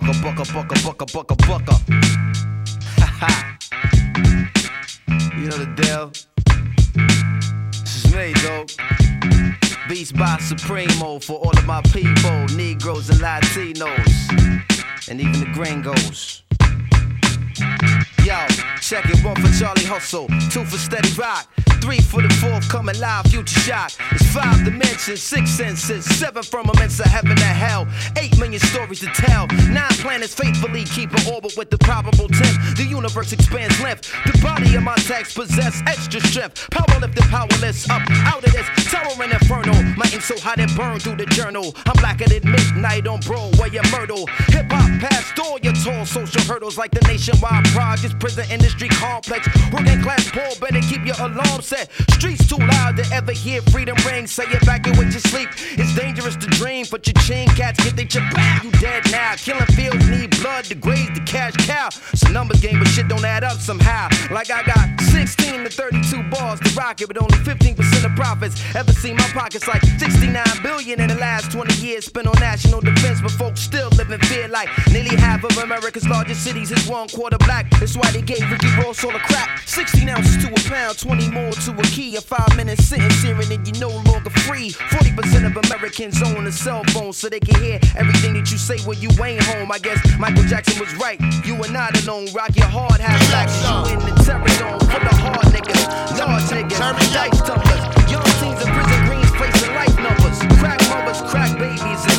bucka, bucka, bucka, bucka, bucka, bucka. Ha ha. You know the deal. This is me, dog. Beats by Supremo for all of my people, Negroes and Latinos, and even the gringos. Yo, check it, one for Charlie Hustle, two for Steady Rock. Three for the fourth, coming live, future shock. It's five dimensions, six senses, seven firmaments of heaven and hell. Eight million stories to tell. Nine planets faithfully keep an orbit with the probable tenth. The universe expands length. The body of my text possess extra strength. Power Powerlifting, powerless, up out of this and inferno. My ink so hot it burned through the journal. I'm blacker than midnight on bro Broadway and Myrtle. Hip hop past all your tall social hurdles like the nationwide projects, prison industry complex. Working class poor, better keep your alarm set. Streets too loud to ever hear freedom ring. Say it back and wait to sleep. It's dangerous to dream, but your chain cats get they chip back. You dead now. Killing fields need blood to graze the cash cow. It's a numbers game, but shit don't add up somehow. Like I got 16 to 32 bars to rock it, but only 15% of profits. Ever seen my pockets like 69 billion in the last 20 years spent on national defense, but folks still live in fear like nearly half of America's largest cities is one quarter black. That's why they gave Ricky Ross all the crap. 16 ounces to a pound, 20 more to a key. A five minute sentence hearing and you're no longer free. 40% of Americans own a cell phone so they can hear everything that you say when you ain't home. I guess Michael Jackson was right. You are not alone. Rock your hard half black. You in the terror zone for the hard niggas. Large niggas, dice tumblers. Young teens in prison greens placing life numbers. Crack mothers, crack babies,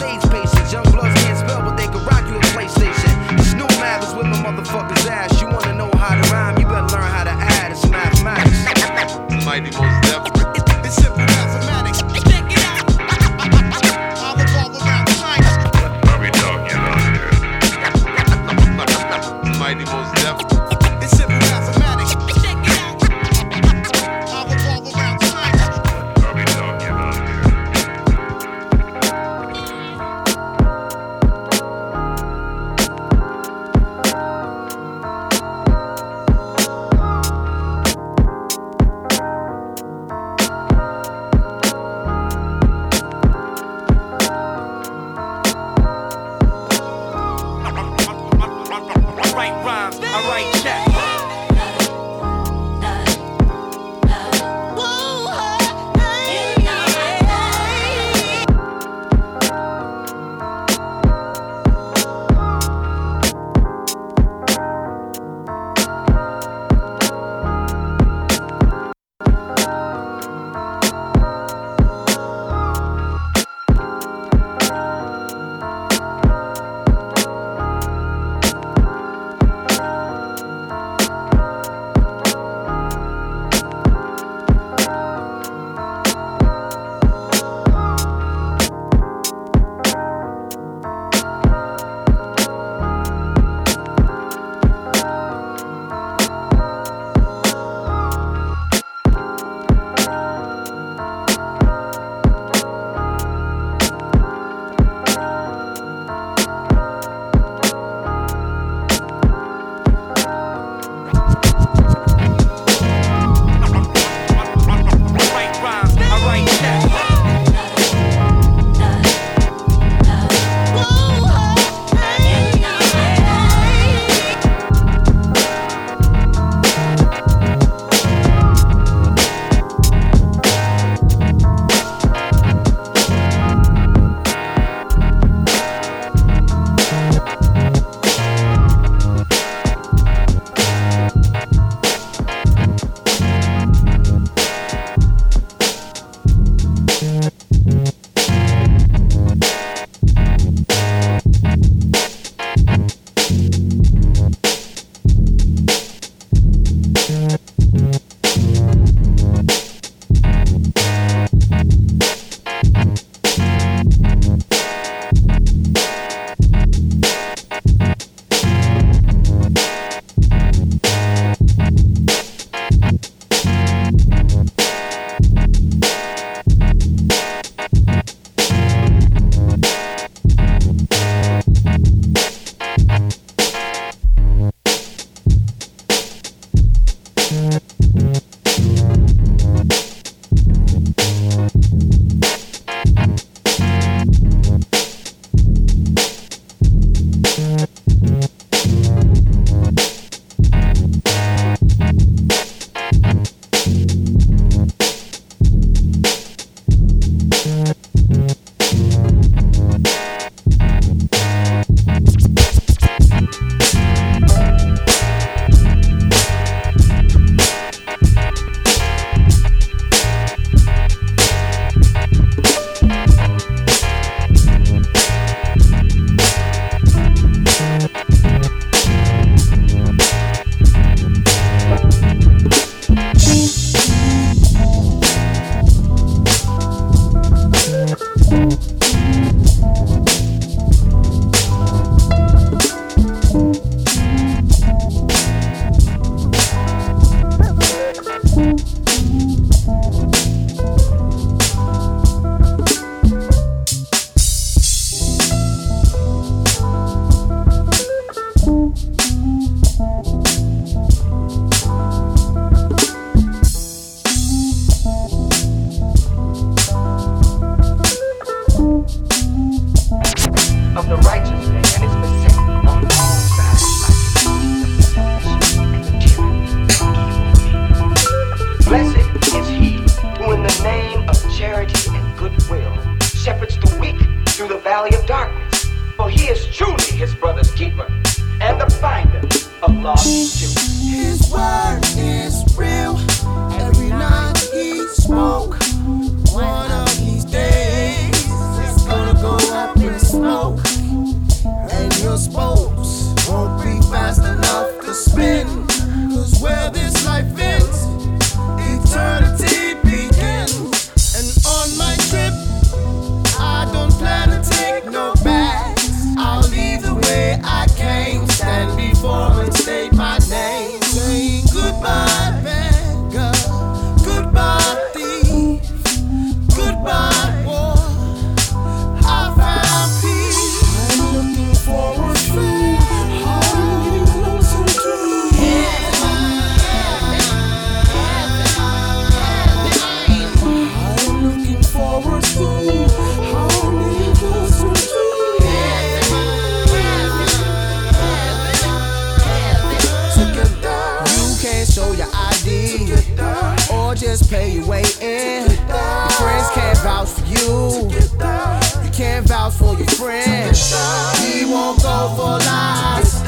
fall for lies.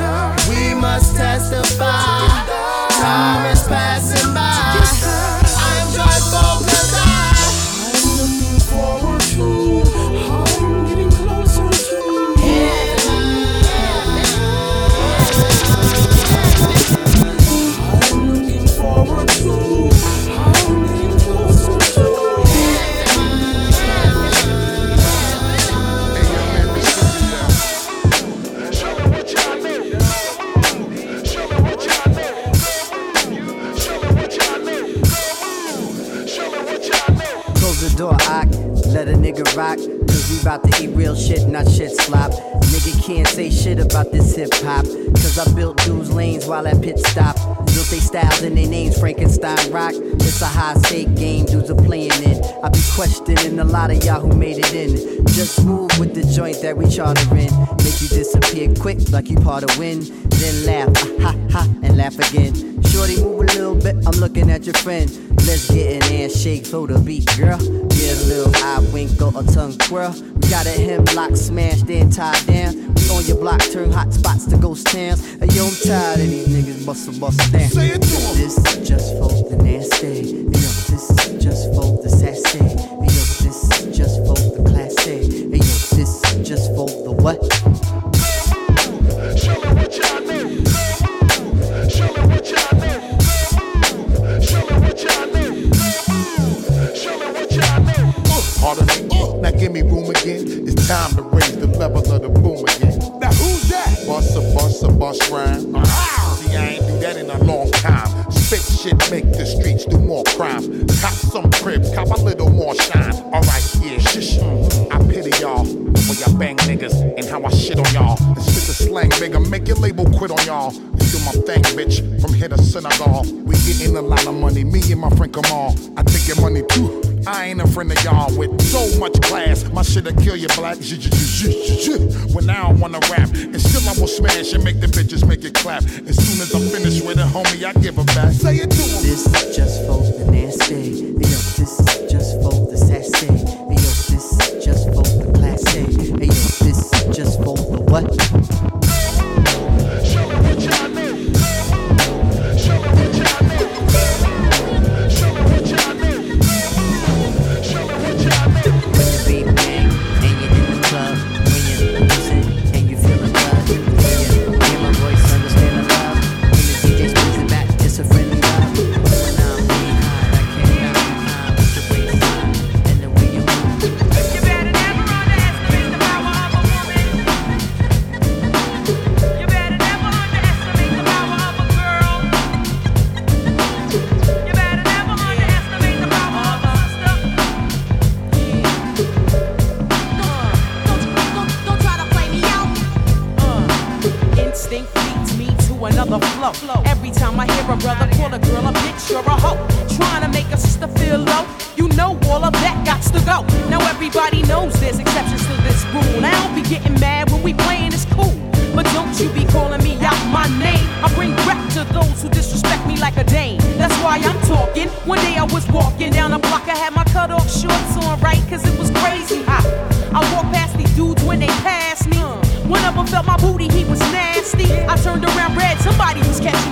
We must testify. Time a high stake game, dudes are playing it. I be questioning a lot of y'all who made it in. Just move with the joint that we chartering. Make you disappear quick like you part of win. Then laugh, ha ha, ha, and laugh again. Shorty, move a little bit, I'm looking at your friend. Let's get an ass shake, throw the beat, girl. Get a little eye winkle, a tongue twirl. We got a hemlock smashed and tied down on your block, turn hot spots to ghost towns. And yo, I'm tired of these niggas bustle, bustle down. Say it to. This is just for the nasty. Yo, this is just for the sassy. Yo, this is just for slang. Make your label quit on y'all. Do my thing, bitch. From here to Senegal, we getting a lot of money. Me and my friend Kamal. I take your money too. I ain't a friend of y'all with so much class. My shit'll kill you black. When I wanna rap, and still I will smash and make the bitches make it clap. As soon as I'm finished with it, homie, I give back. Say it. This is just for the nasty. This is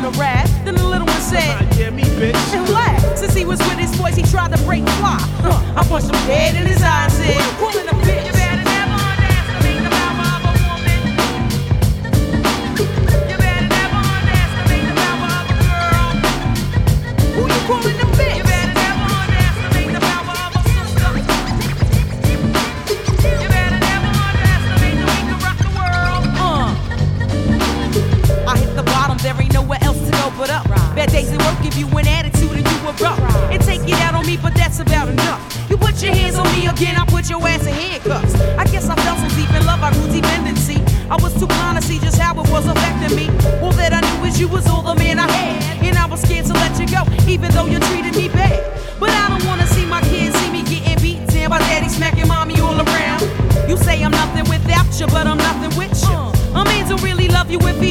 catching a rat. Then the little one said, Yeah, me, bitch. and laughed. Since he was with his boys, he tried to break fly. Huh. I punched him dead in his eye even though you treated me bad. But I don't wanna see my kids see me getting beat down by daddy smacking mommy all around. You say I'm nothing without you, but I'm nothing with you. Uh. A man don't really love you if he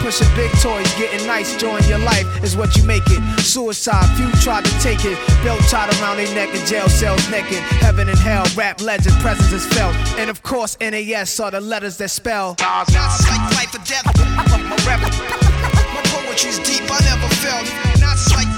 Pushing big toys, getting nice, join your life is what you make it. Suicide, few tried to take it. Belt tied around their neck in jail cells naked. Heaven and hell, rap legend, presence is felt. And of course, NAS are the letters that spell. Life or death. My poetry's deep. I never felt.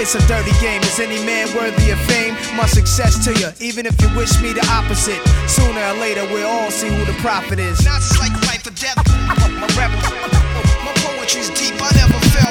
It's a dirty game. Is any man worthy of fame? My success to you, even if you wish me the opposite. Sooner or later, we'll all see who the prophet is. Not like life or death. My my poetry's deep. I never felt.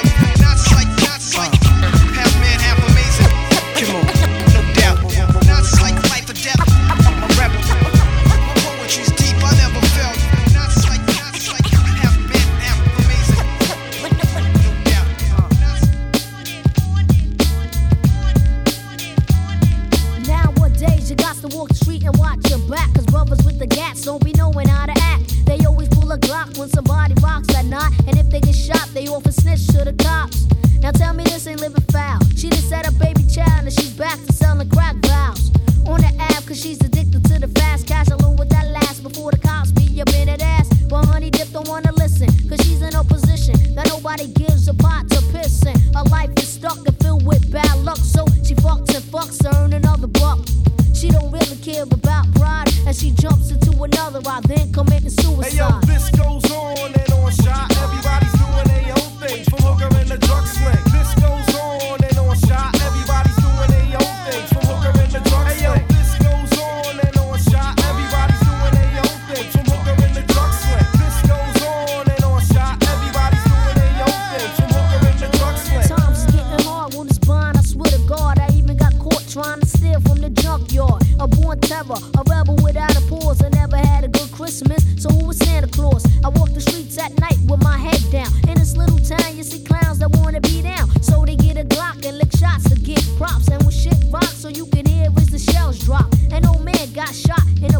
So you can hear as the shells drop. An old man got shot in a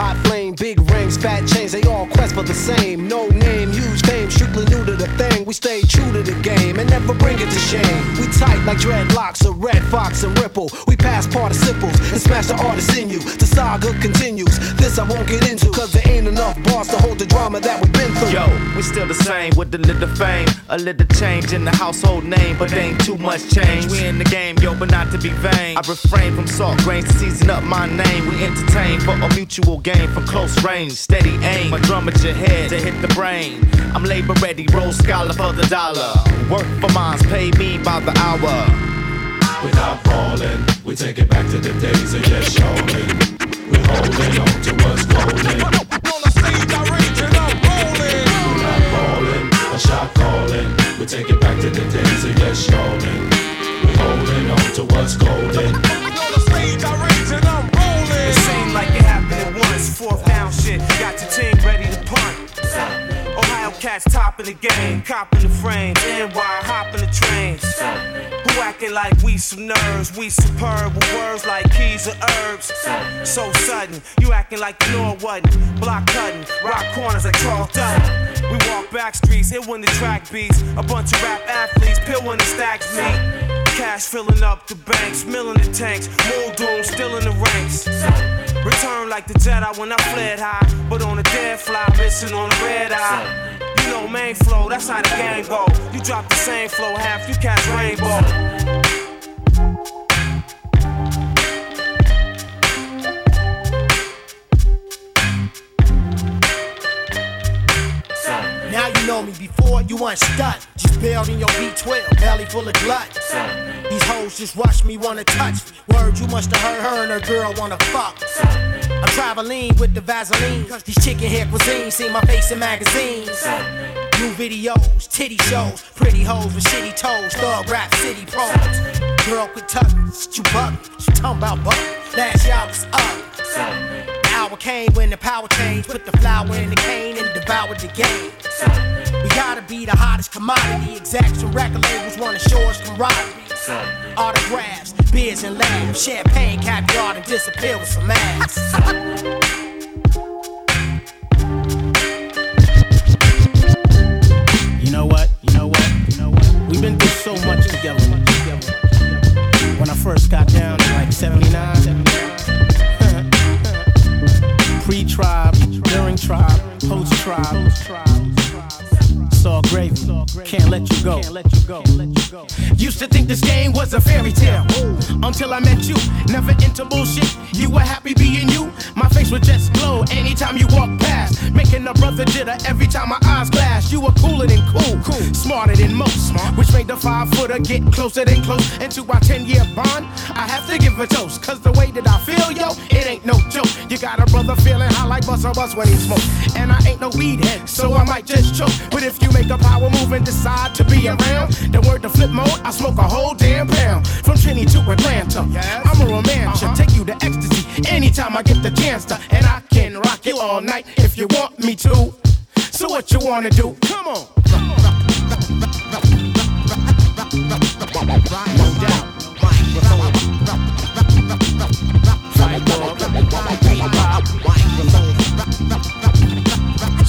hot flame, big rings, fat chains, they all quest for the same. No name, huge fame, strictly new to the thing. We stay true to the game and never bring it to shame. We tight like dreadlocks, a red fox and ripple. We pass participles and smash the artist in you. The saga continues. This I won't get into, cause there ain't enough bars to hold the drama that through. Yo, we still the same with a little fame, a little change in the household name, but ain't too much change. We in the game, yo, but not to be vain. I refrain from salt grains to season up my name. We entertain for a mutual gain from close range, steady aim. My drum at your head to hit the brain. I'm labor ready, roll scholar for the dollar. Work for mines, pay me by the hour. We're falling, we take it back to the days of yes, y'allin'. We're holding on to what's golden. A calling. We take it back to the days of yes, y'allin'. We're holding on to what's golden. On the stage, I rage and I'm rolling. It seemed like it happened at once. Fourth down shit, got your team ready to punt. Ohio cats topping the game, copping the frames, NY hopping the trains. Acting like we some nerds? We superb with words like keys or herbs. So sudden, you acting like you know it wasn't. Block cutting, rock corners like Charles Dutton. We walk back streets, hit when the track beats. A bunch of rap athletes, pill when the stacks meet. Cash filling up the banks, milling the tanks. Muldoon still in the ranks. Return like the Jedi when I fled high, but on a dead fly, missing on a red eye. You know main flow, that's how the game go. You drop the same flow, half you catch rainbow. Know me before you unstuck. Just building your B12, belly full of glut. These hoes just watch me, wanna touch. Word, you must have heard her and her girl wanna fuck. I'm traveling with the Vaseline. Cause these chicken hair cuisine see my face in magazines. New videos, titty shows, pretty hoes with shitty toes, thug rap city pros. Girl quit tucking, you bug, you talking about buck. Last I was up. Hour came when the power changed, put the flower in the cane and devoured the game. We gotta be the hottest commodity. Execs and record labels wanna show us camaraderie. Autographs, beers and laughs, champagne, caviar, and disappear with some ass. You know what? You know what? You know what? We've been through so much together. When I first got down like 79, pre-tribe, during tribe, post-tribe. It's all gravy. Can't let you go. Used to think this game was a fairy tale until I met you. Never into bullshit. You were happy being you. My face would just glow anytime you walk past, making a brother jitter every time my eyes glass. You were cooler than cool, cool, smarter than most, which made the five footer get closer than close And to our 10 year bond. I have to give a toast, cause the way that I feel, yo, it ain't no joke. You got a brother feeling high like Busta Bus when he smoke. And I ain't no weed head, so I might just choke. But if you make a power move and decide to be around, then word to flip mode, I smoke a whole damn pound. From Trinity to Atlanta, I'm a romancer, uh-huh. take you to ecstasy anytime I get the chance to. And I can rock you all night if you want me to. So what you wanna do? Come on. No doubt.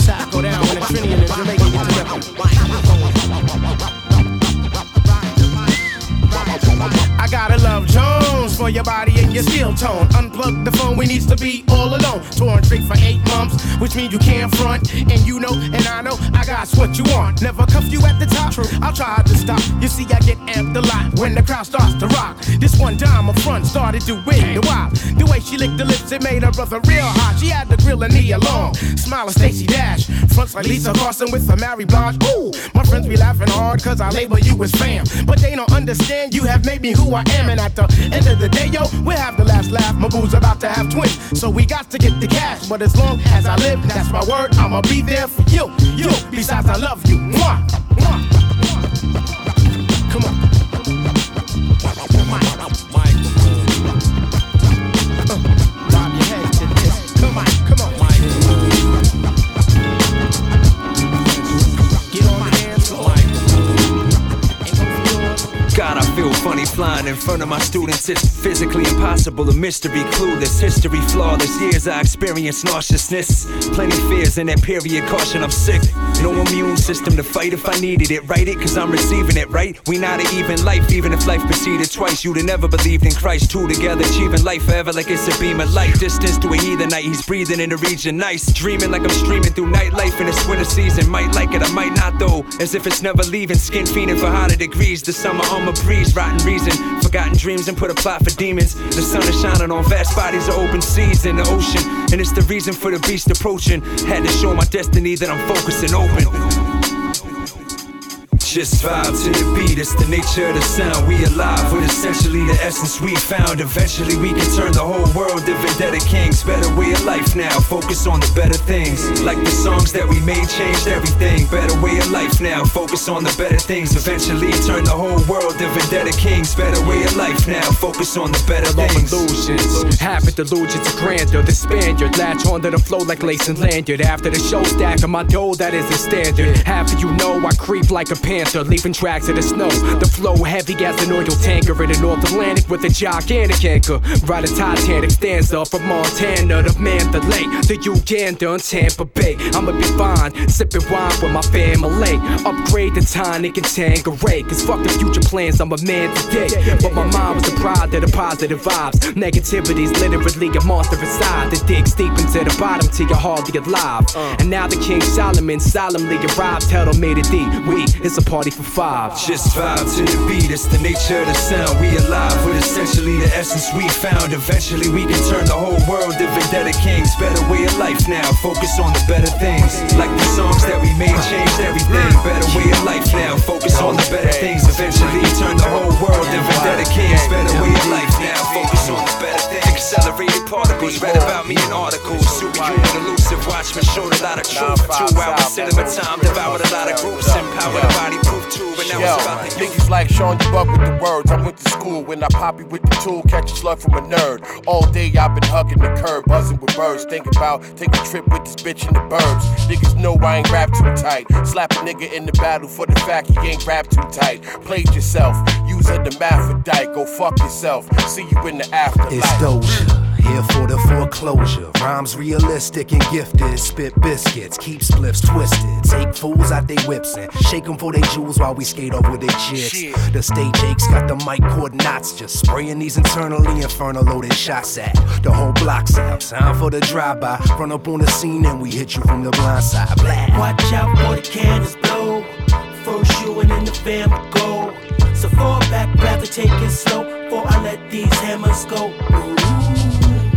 Shot go down when the Trinity and the Jamaican get together. I gotta love Jones for your body and your skill tone. Unplug the phone, we needs to be all alone. Torn straight for eight months, which means you can't front. And you know, and I know, I got what you want. Never cuff you at the top. True. I'll try to stop. You see, I get amped a lot when the crowd starts to rock. This one time, a front started to win the wild. The way she licked the lips, it made her brother real hot. She had the grill and knee along. Smile of Stacy Dash. Fronts like Lisa Carson with a Mary Blige. Ooh, my friends be laughing hard cause I label you as fam. But they don't understand you have made me who I am. And at the end of the day, yo, we'll have the last laugh. My boo's about to have twins. So we got to get the cash. But as long as I live, that's my word, I'ma be there for you. You, besides, I love you. Mwah, mwah. Come on. Uh, feel in front of my students. It's physically impossible, a mystery, clueless, history flawless. Years I experienced nauseousness, plenty fears in that period. Caution, I'm sick. No immune system to fight if I needed it. Write it, cause I'm receiving it, right? We not an even life, even if life proceeded twice. You'd have never believed in Christ. Two together, achieving life forever like it's a beam of light. Distance to a heathen night, he's breathing in the region nice. Dreaming like I'm streaming through nightlife in this winter season. Might like it, I might not though. As if it's never leaving. Skin fiending for hotter degrees. The summer on my breeze, rotten reason. Forgotten dreams and put a plot for demons. The sun is shining on vast bodies of open seas in the ocean. And it's the reason for the beast approaching. Had to show my destiny that I'm focused and open. Just vibe to the beat, it's the nature of the sound. We alive with essentially the essence we found. Eventually, we can turn the whole world to vendetta kings. Better way of life now, focus on the better things. Like the songs that we made changed everything. Better way of life now, focus on the better things. Eventually, turn the whole world to vendetta kings. Better way of life now, focus on the better things. illusions. Habit delusions of grandeur. The Spaniard latch onto the flow like lace and lanyard. After the show stack of my dough, that is the standard. Half of you know I creep like a leaving tracks in the snow. The flow heavy as an oil tanker in the North Atlantic with a gigantic anchor. Ride a Titanic stanza from Montana to Mandalay to Uganda and Tampa Bay. I'ma be fine, sipping wine with my family. Upgrade the tonic and Tanqueray. Cause fuck the future plans, I'm a man today. But my mind was the pride of the positive vibes. Negativity's literally a monster inside that digs deep into the bottom till you're hardly alive. And now the King Solomon solemnly arrives, held on made it deep. We, it's a party for five. Just vibe to the beat, it's the nature of the sound. We alive with essentially the essence we found. Eventually, we can turn the whole world to vendetta kings. Better way of life now, focus on the better things. Like the songs that we made changed everything. Better way of life now, focus on the better things. Eventually turn the whole world to vendetta kings. Better way of life now, focus on the better things. Accelerated particles, read about me in articles. Superhuman elusive, watchmen showed a lot of truth. Two hours cinema time, devoured a lot of groups. Empowered a body proof too, and now Yo, it's about the niggas like Sean, you up with the words. I went to school when I poppy with the tool, catch a slug from a nerd. All day I've been hugging the curb, buzzing with birds. Think about taking a trip with this bitch in the burbs. Niggas know I ain't rap too tight. Slap a nigga in the battle for the fact he ain't rap too tight. Played yourself, use a hermaphrodite. Go fuck yourself. See you in the afterlife. It's Doja, here for the foreclosure. Rhymes realistic and gifted. Spit biscuits, keep spliffs twisted. Take fools out they whips and shake them for they jewels while we skate over their chicks. The stage aches got the mic cord knots, just spraying these internally infernal loaded shots at the whole block's out. Time for the drive-by. Run up on the scene and we hit you from the blind side. Blah. Watch out for the cannons blow. First you and then the fam go. So fall back, rather take it slow. Before I let these hammers go. Ooh,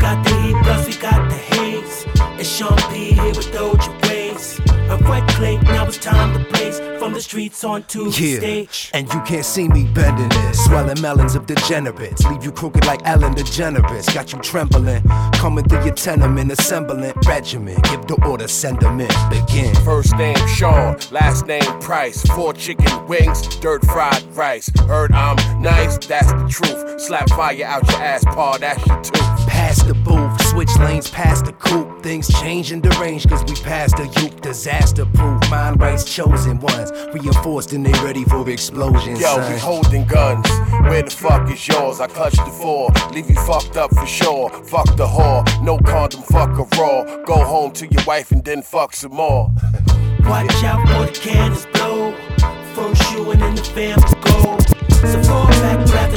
got the heat, plus we got the haze. It's Sean P here with Doja Ways. A red clay, now it's time to blaze. From the streets onto the Yeah, stage. and you can't see me bending it. Swelling melons of degenerates. Leave you crooked like Ellen DeGeneres. Got you trembling. Coming through your tenement, assembling regiment. Give the order, send them in. Begin. First name Sean, last name Price. Four chicken wings, dirt fried rice. Heard I'm nice, that's the truth. Slap fire out your ass, paw, that's your tooth. Past the booth, switch lanes past the coupe. Things change and deranged cause we passed the youth. Disaster proof, mind rights chosen ones. Reinforced and they ready for explosions. Yo, son. we holding guns. Where the fuck is yours? I clutch the four. Leave you fucked up for sure. Fuck the whore. No condom, fuck a raw. Go home to your wife and then fuck some more. Watch out for the cannons blow. First you and then the fam go. So fall back, rather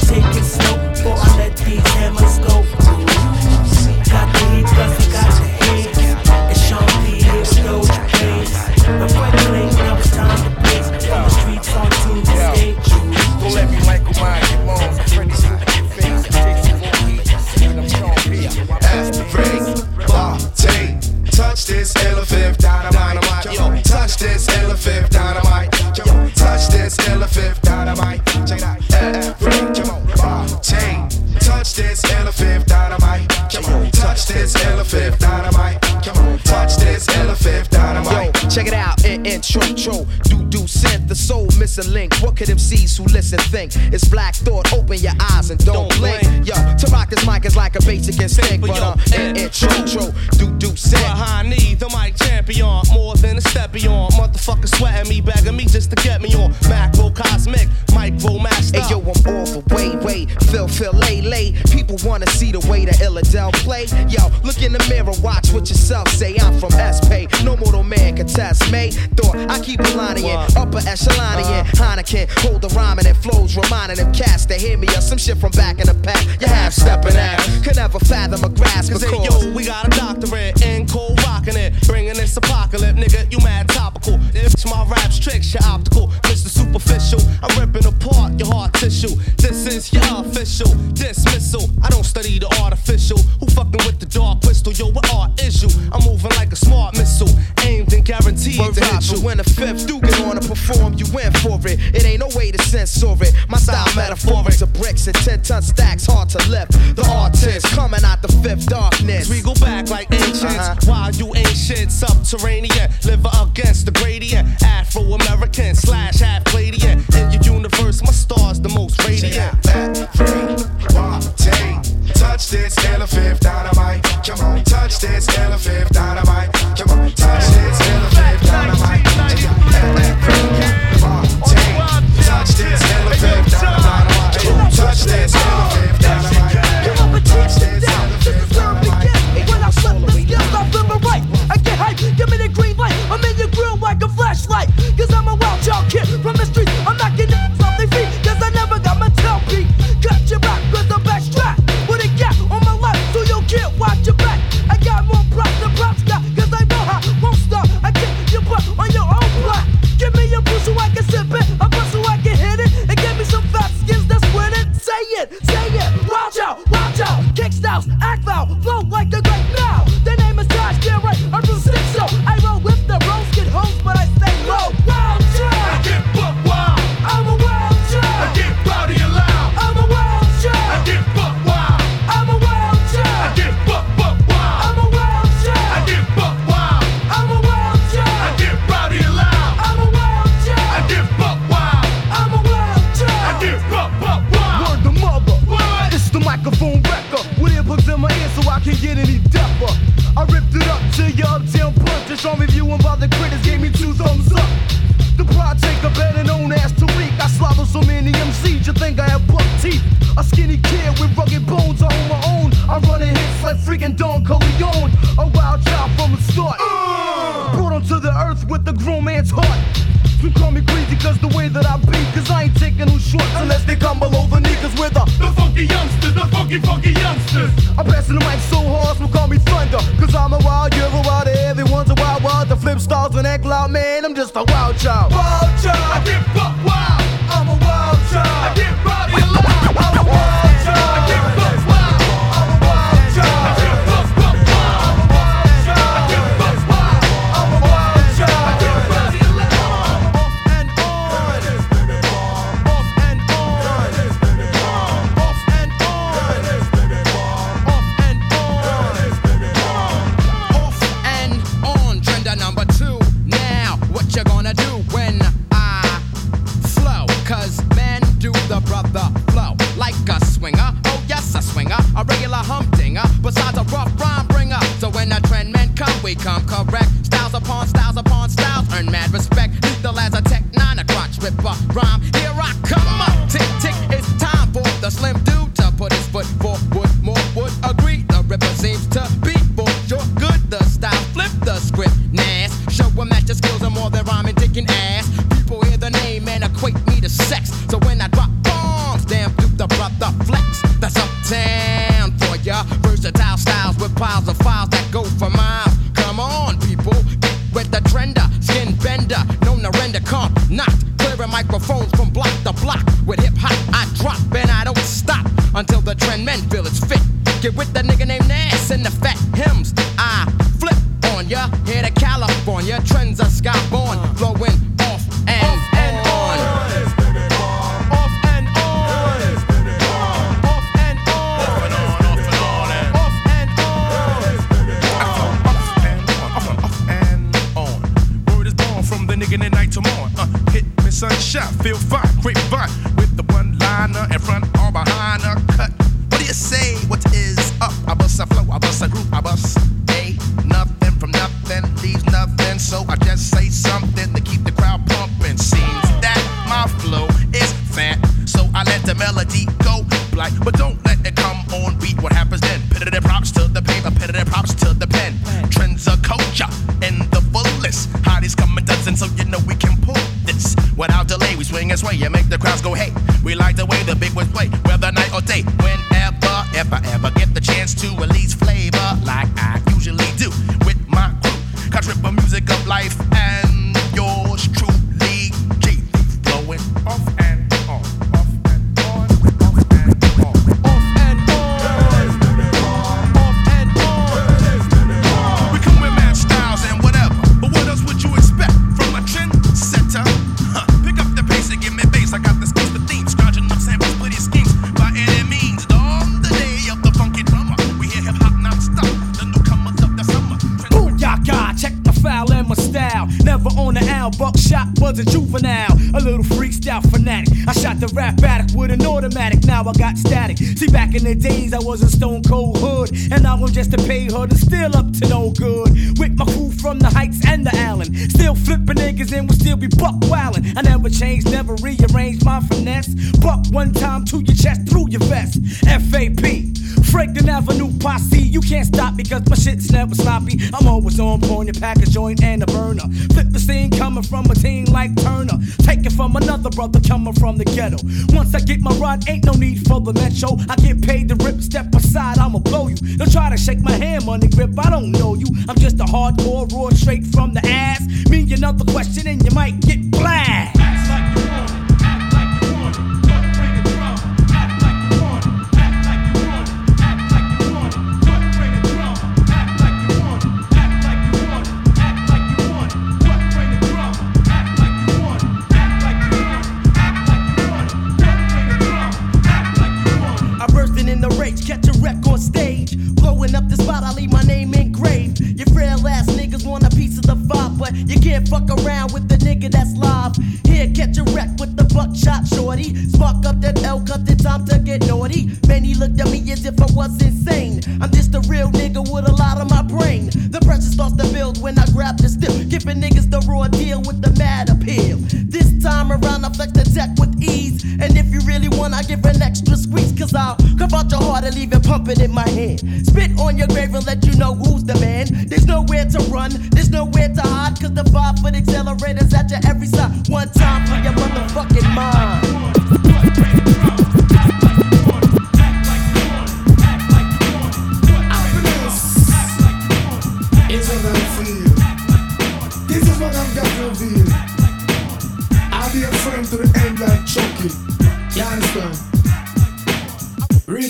It's black thought, open your eyes and don't, blink. Yo, to rock this mic is like a basic instinct, but uh, in intro, tro, do do synth. Behind me, the mic champion, more than a step beyond. Motherfucker sweating me, begging me just to get me on. Macro cosmic, micro master. Hey yo, I'm all for way, way, Phil, Phil, lay, lay. People wanna see the way that Illadel play. Yo, look in the mirror, watch what yourself say. I'm from S-Pay, no mortal man can test me. Thought I keep a line in, upper echelon in. Uh-huh. Heineken, hold the rhyming and flows, reminding them cats to hear me of some shit from back in the past. You half stepping out, could never fathom a grasp Cause hey, yo, we got a doctorate in cold rocking it, bringing this apocalypse, nigga. You mad topical? It's my rap's tricks, your optical, Mr. Superficial. I'm ripping apart your heart tissue. This is your official dismissal. I don't study the artificial. Who fucking with the dark crystal? Yo, what art is you? I'm moving like a smart missile, aimed and guaranteed Word to hit you. when the fifth do get on to perform, you in for it. It ain't no way to censor it. My style metaphoric to bricks and 10 ton stacks, hard to lift. The artist coming out the fifth darkness. We go back like ancients. Uh-huh. While you ancient, subterranean, liver against the gradient. Afro American slash half Palladian. In your universe, my star's the most radiant. Take, touch this elephant dynamite. Touch this elephant the critics gave me two thumbs up. The prod taker better known as Tariq. I slaughter so many MCs, you think I have buck teeth. A skinny kid with rugged bones, I hold my own. I run in hits like freaking Don Corleone. A wild child from the start. Brought onto the earth with the grown man's heart. You call me crazy cause the way that I be Cause I ain't taking no shorts unless they come below the Cause we're the, the funky youngsters, the funky funky youngsters I'm passing the mic so hard, so call me thunder Cause I'm a wild, you're a wild, everyone's a wild wild The flip styles and act loud, man, I'm just a wild child Wild child, I get buck wild I'm a wild child men feel it's fit. Get with the nigga named Nas and the fat hymns. I flip on ya, here to California, trends are skyborn, flowing off and on. Off and on. Off and on. Off and on, off and on, and off and on. Word is born from the nigga that night to morn. Uh, hit me sunshine, feel fine, grapevine with the one liner in front I was a stone cold hood. And now I'm just a pay hood and still up to no good. With my crew from the heights and the Allen. Still flipping niggas and we still be buck wildin'. I never changed, never rearranged my finesse. Buck one time to your chest, through your vest. FAP. Franklin Avenue posse, you can't stop me cause my shit's never sloppy. I'm always on point, you pack a joint and a burner. Flip the scene coming from a team like Turner. Take it from another brother coming from the ghetto. Once I get my rod, ain't no need for the metro. I get paid to rip, step aside, I'ma blow you. Don't try to shake my hand, money grip, I don't know you. I'm just a hardcore, raw straight from the ass. Mean another question and you might get blast. Can't fuck around with the nigga that's live. Here, catch a wreck with the buckshot shorty. Spark up that L, cut the time to get naughty. Many looked at me as if I was insane. I'm just a real nigga with a lot of my brain. The pressure starts to build when I grab the still, giving niggas the raw deal with the mad appeal. This time around, I flex the deck with ease. And if you really want, I give an extra squeeze, cause I'll cuff out and leave it pumping in my hand. Spit on your grave and let you know who's the man. There's nowhere to run, there's nowhere to hide, cause the five foot accelerators at your every side. One time for your motherfucking mind.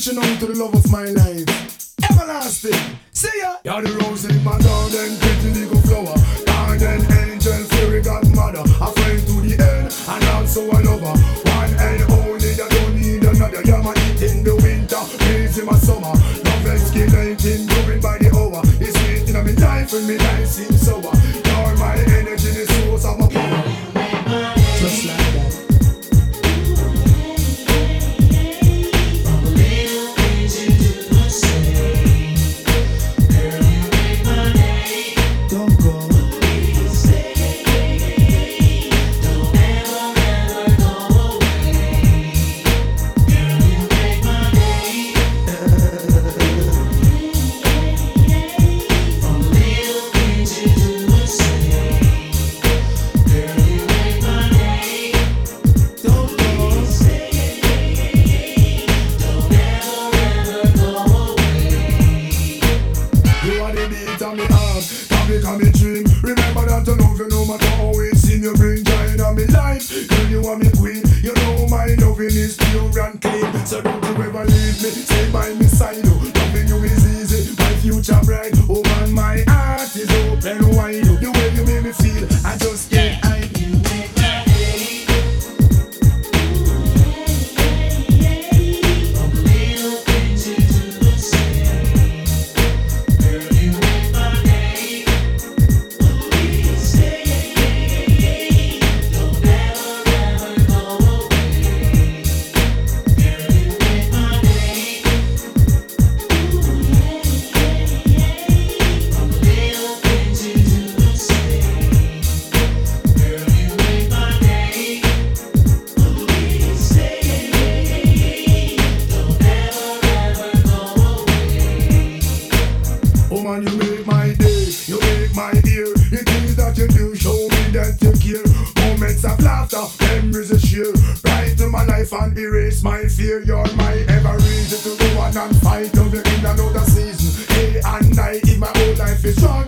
Reaching out to the love of my life. Everlasting. See ya. You're the rose in my garden, pretty little flower. Garden angel, fairy godmother. A friend to the end, and also a lover. One and only, I don't need another. You're my heat in the winter, breeze in my summer. Love escalating, growing by the hour. It's sweet in my life, and me seems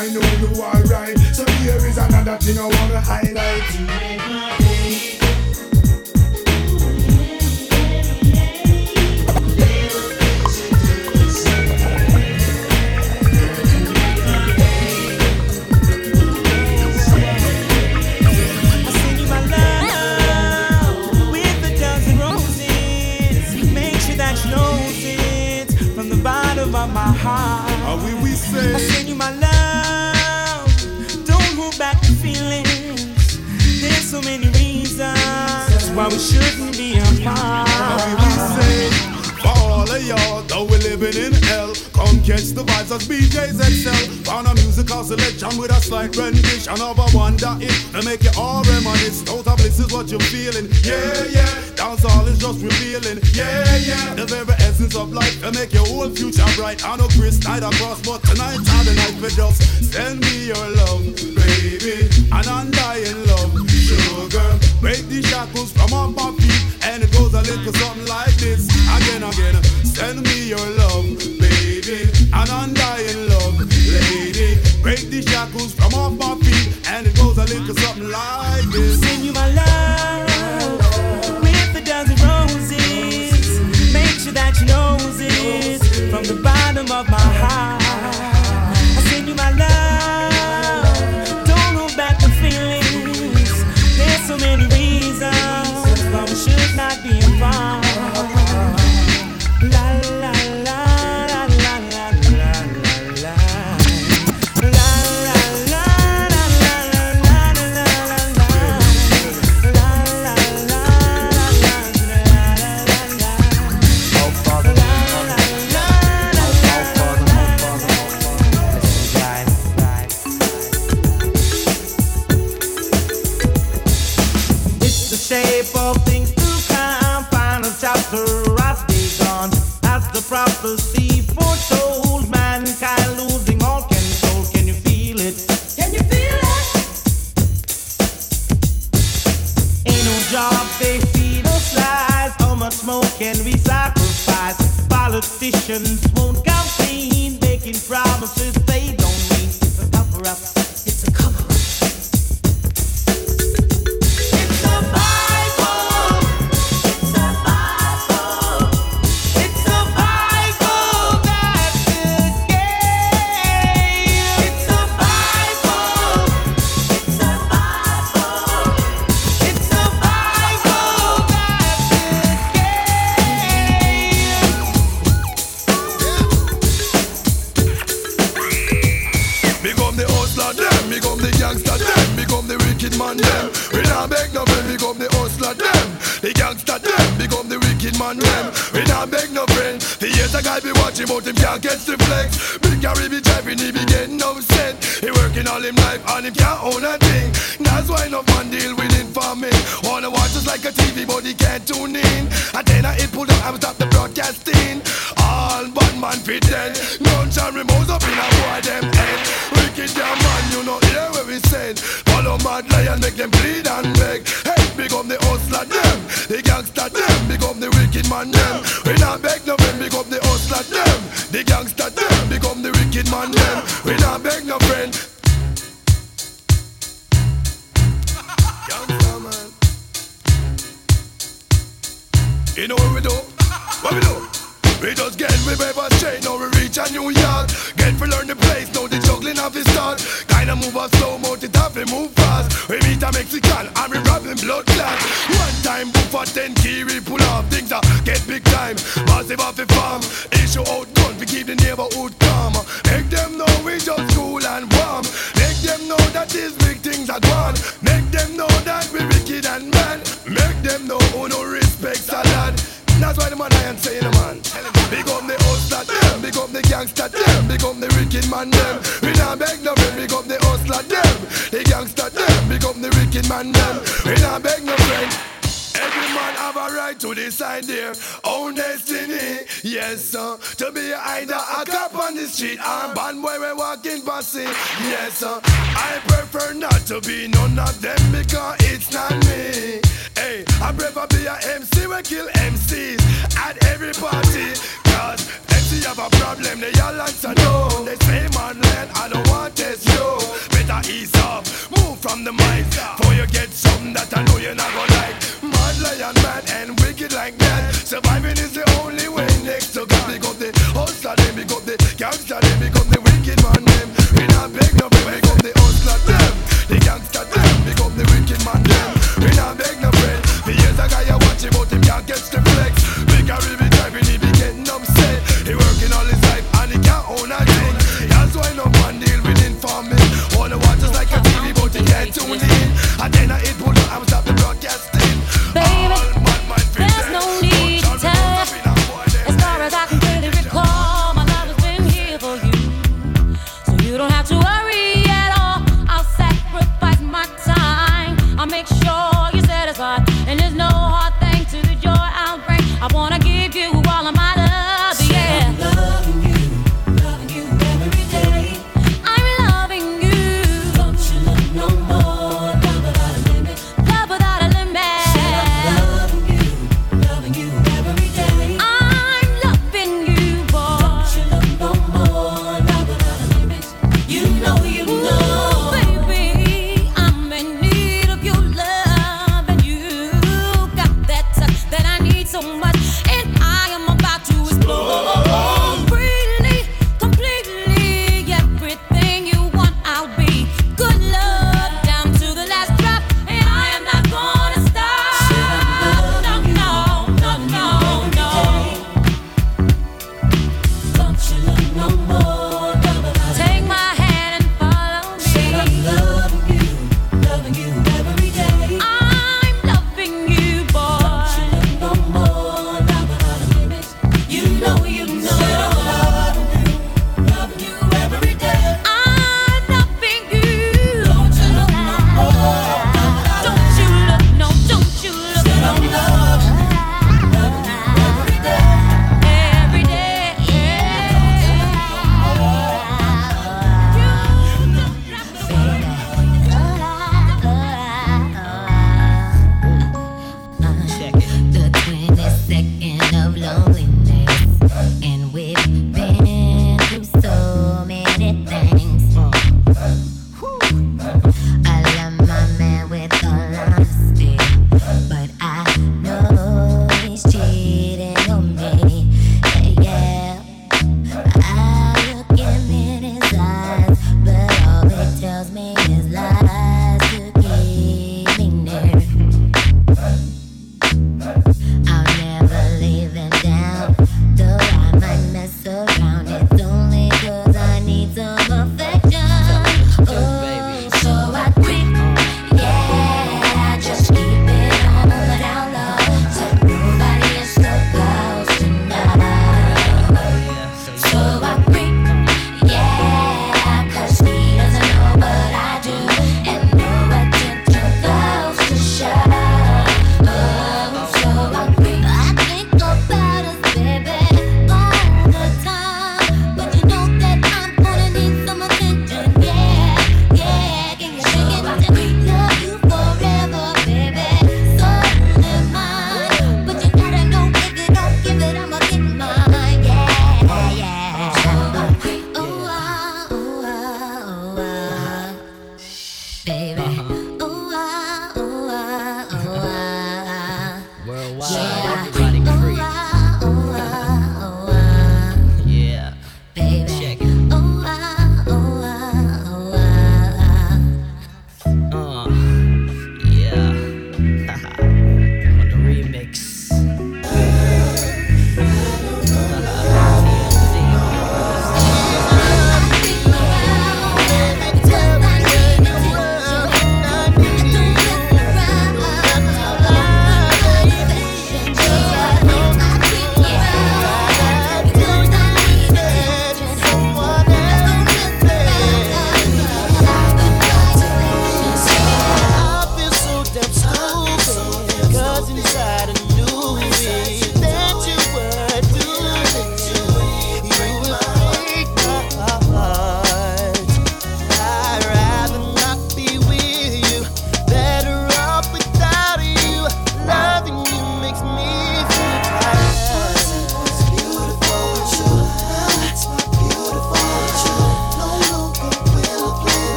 I know you are vibes as BJ's excel. Found a musical selection with a slight rendition of a wonder it to make you all reminisce. Total bliss is what you're feeling. Yeah, yeah. Dance all is just revealing. Yeah, yeah. The very essence of life to make your whole future bright. I know Chris night across, but tonight and the night for just send me your love, baby. An undying love, sugar. Break the shackles from off my feet, and it goes a little something like this. Again, again. Send me your love, baby. An undying lady. Break the shackles from off my feet, and it goes a little something like this. Send you my love tune in. And then I hit pull up and stop the broadcasting. All bad man fit then. Guns and remotes up in a boy them head. Wicked damn man, you know hear what we said. Follow mad lion, make them bleed and beg. Hey, become the hustler them, the gangster them, become the wicked man them. We not beg no friend, become the hustler them, the gangster them, become the wicked man them. We not beg no friend. Gangster man. You know what we do? What we do? We just get with paper straight, now we reach a New York. Get to learn the place, now the juggling of his start. Kinda move us slow, mount it up, we move fast. We meet a Mexican, and we robbing blood clot. One time, book for 10 key, we pull off things that get big time. Massive off the farm, issue out gun, we keep the neighborhood calm. Make them know we just cool and warm. Make them know that these big things are gone. Make them know that we wicked and man. Make them know who no respects a lad. That's why the man I am saying, man. Big up the hustler them, big up the gangster them, big up the wicked man them. We not beg no friend, big up the hustler them, the gangster them, big up the wicked man them. We not beg no friend. Have a right to decide their own destiny. Yes, sir. To be either a cop on the street or a bad boy we walking passing. Yes, sir. I prefer not to be none of them because it's not me. Hey, I prefer be a MC we kill MCs at every party. Cause MC have a problem, they all answer no. They say man land, I don't want this yo. Better ease off, move from the mic. Before you get something that I know you're not gonna like. Mad lion man and wicked like that. Surviving is the only way next to God. Up the hustler, big up the gangster, big up the wicked man, them. We not beg no big the hustler, them. The gangster, them